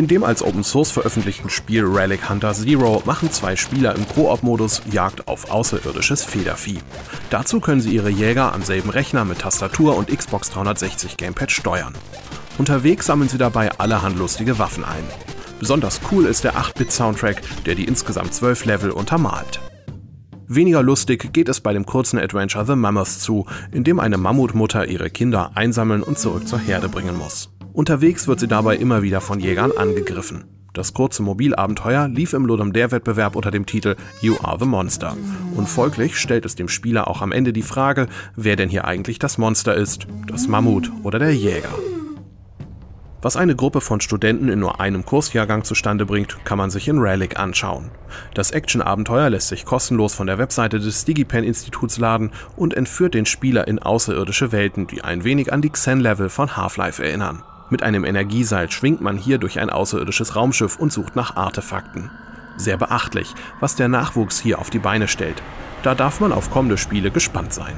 In dem als Open Source veröffentlichten Spiel Relic Hunter Zero machen zwei Spieler im Koop-Modus Jagd auf außerirdisches Federvieh. Dazu können sie ihre Jäger am selben Rechner mit Tastatur und Xbox 360 Gamepad steuern. Unterwegs sammeln sie dabei allerhand lustige Waffen ein. Besonders cool ist der 8-Bit-Soundtrack, der die insgesamt 12 Level untermalt. Weniger lustig geht es bei dem kurzen Adventure The Mammoth zu, in dem eine Mammutmutter ihre Kinder einsammeln und zurück zur Herde bringen muss. Unterwegs wird sie dabei immer wieder von Jägern angegriffen. Das kurze Mobilabenteuer lief im Ludum Dare Wettbewerb unter dem Titel You Are the Monster. Und folglich stellt es dem Spieler auch am Ende die Frage, wer denn hier eigentlich das Monster ist, das Mammut oder der Jäger. Was eine Gruppe von Studenten in nur einem Kursjahrgang zustande bringt, kann man sich in Relic anschauen. Das Action-Abenteuer lässt sich kostenlos von der Webseite des DigiPen-Instituts laden und entführt den Spieler in außerirdische Welten, die ein wenig an die Xen-Level von Half-Life erinnern. Mit einem Energieseil schwingt man hier durch ein außerirdisches Raumschiff und sucht nach Artefakten. Sehr beachtlich, was der Nachwuchs hier auf die Beine stellt. Da darf man auf kommende Spiele gespannt sein.